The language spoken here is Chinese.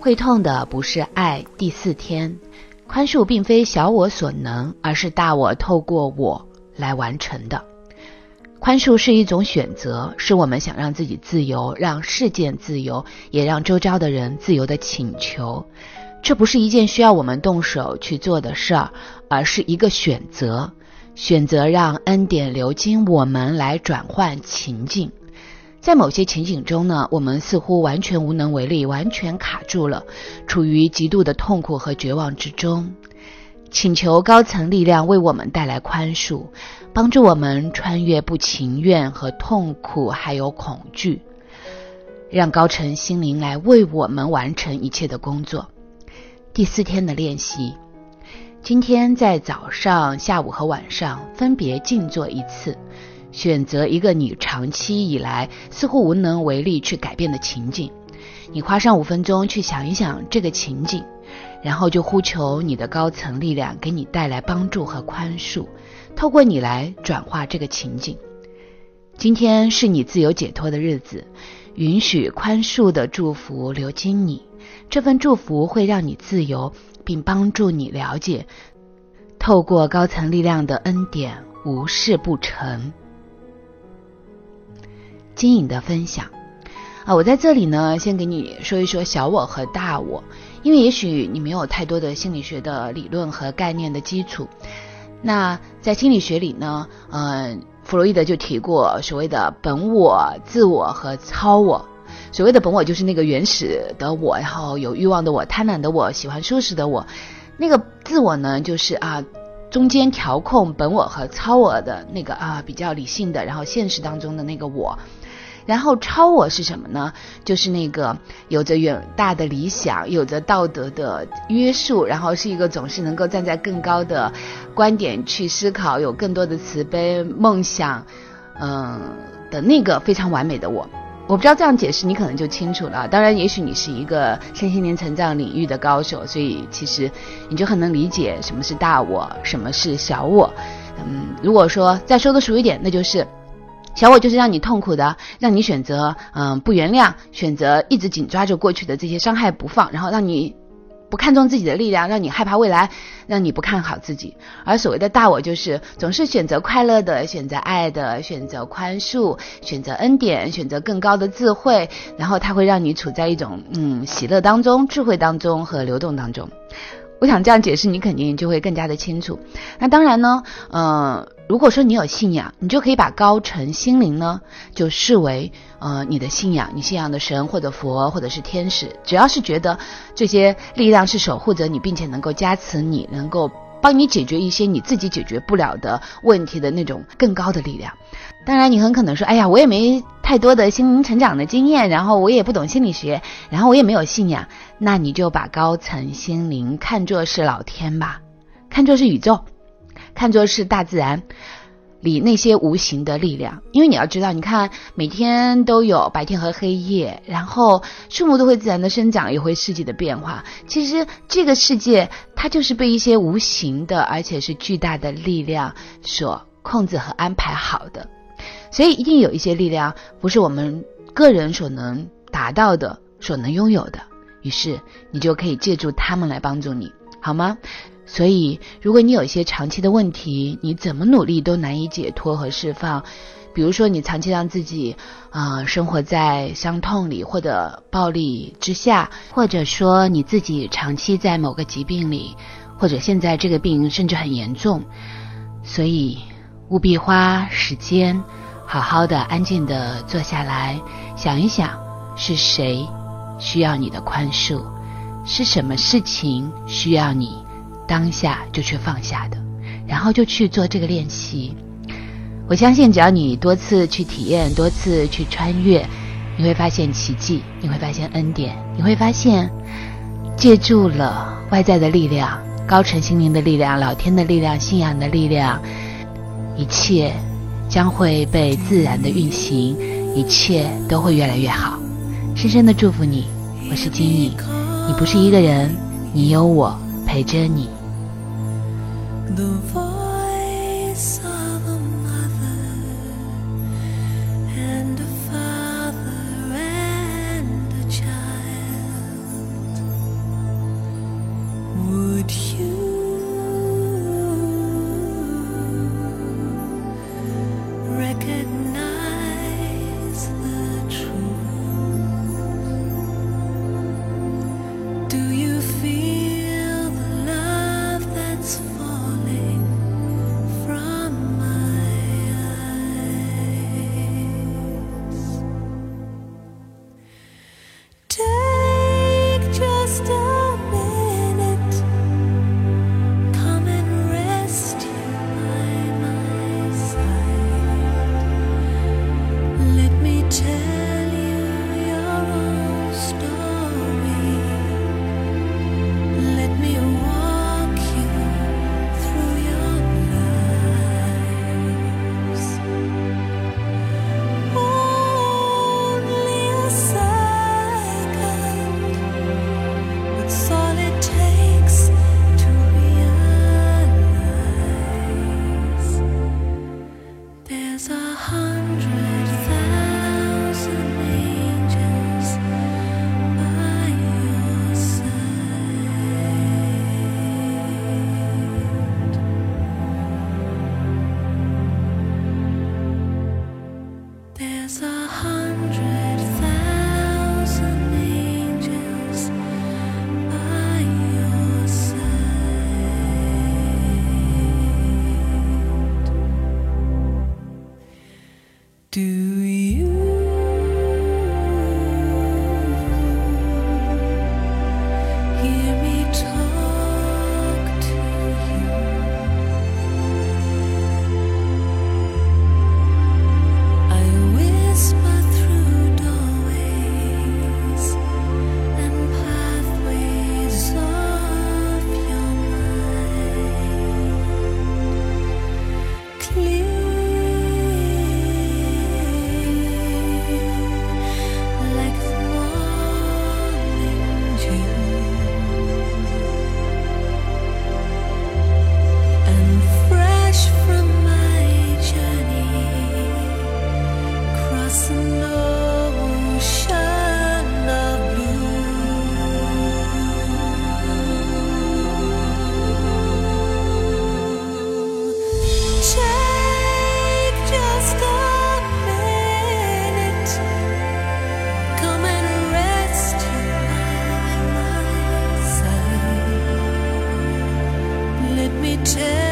会痛的不是爱。第四天，宽恕并非小我所能，而是大我透过我来完成的。宽恕是一种选择，是我们想让自己自由，让事件自由，也让周遭的人自由的请求。这不是一件需要我们动手去做的事儿，而是一个选择，选择让恩典流经我们来转换情境。在某些情景中呢，我们似乎完全无能为力，完全卡住了，处于极度的痛苦和绝望之中。请求高层力量为我们带来宽恕，帮助我们穿越不情愿和痛苦，还有恐惧，让高层心灵来为我们完成一切的工作。第四天的练习，今天在早上、下午和晚上分别静坐一次。选择一个你长期以来似乎无能为力去改变的情景，你花上五分钟去想一想这个情景，然后就呼求你的高层力量给你带来帮助和宽恕，透过你来转化这个情景。今天是你自由解脱的日子，允许宽恕的祝福流经你，这份祝福会让你自由，并帮助你了解，透过高层力量的恩典，无事不成。新颖的分享啊，我在这里呢，先给你说一说小我和大我，因为也许你没有太多的心理学的理论和概念的基础。那在心理学里呢，嗯，弗洛伊德就提过所谓的本我、自我和超我。所谓的本我就是那个原始的我，然后有欲望的我、贪婪的我、喜欢舒适的我。那个自我呢，就是啊，中间调控本我和超我的那个啊，比较理性的，然后现实当中的那个我。然后超我是什么呢？就是那个有着远大的理想，有着道德的约束，然后是一个总是能够站在更高的观点去思考，有更多的慈悲梦想，嗯的那个非常完美的我。我不知道这样解释你可能就清楚了。当然，也许你是一个身心灵成长领域的高手，所以其实你就很能理解什么是大我，什么是小我。嗯，如果说再说的俗一点，那就是。小我就是让你痛苦的，让你选择嗯不原谅，选择一直紧抓着过去的这些伤害不放，然后让你不看重自己的力量，让你害怕未来，让你不看好自己。而所谓的大我就是总是选择快乐的，选择爱的，选择宽恕，选择恩典，选择更高的智慧，然后它会让你处在一种嗯喜乐当中、智慧当中和流动当中。我想这样解释，你肯定就会更加的清楚。那当然呢，嗯。如果说你有信仰，你就可以把高层心灵呢，就视为呃你的信仰，你信仰的神或者佛或者是天使，只要是觉得这些力量是守护着你，并且能够加持你，能够帮你解决一些你自己解决不了的问题的那种更高的力量。当然，你很可能说，哎呀，我也没太多的心灵成长的经验，然后我也不懂心理学，然后我也没有信仰，那你就把高层心灵看作是老天吧，看作是宇宙。看作是大自然里那些无形的力量，因为你要知道，你看每天都有白天和黑夜，然后树木都会自然的生长，也会四季的变化。其实这个世界它就是被一些无形的，而且是巨大的力量所控制和安排好的，所以一定有一些力量不是我们个人所能达到的，所能拥有的。于是你就可以借助他们来帮助你，好吗？所以，如果你有一些长期的问题，你怎么努力都难以解脱和释放。比如说，你长期让自己啊生活在伤痛里或者暴力之下，或者说你自己长期在某个疾病里，或者现在这个病甚至很严重。所以，务必花时间，好好的、安静的坐下来，想一想，是谁需要你的宽恕，是什么事情需要你。当下就去放下的，然后就去做这个练习。我相信，只要你多次去体验，多次去穿越，你会发现奇迹，你会发现恩典，你会发现借助了外在的力量、高层心灵的力量、老天的力量、信仰的力量，一切将会被自然的运行，一切都会越来越好。深深的祝福你，我是金颖，你不是一个人，你有我。陪着你。do tell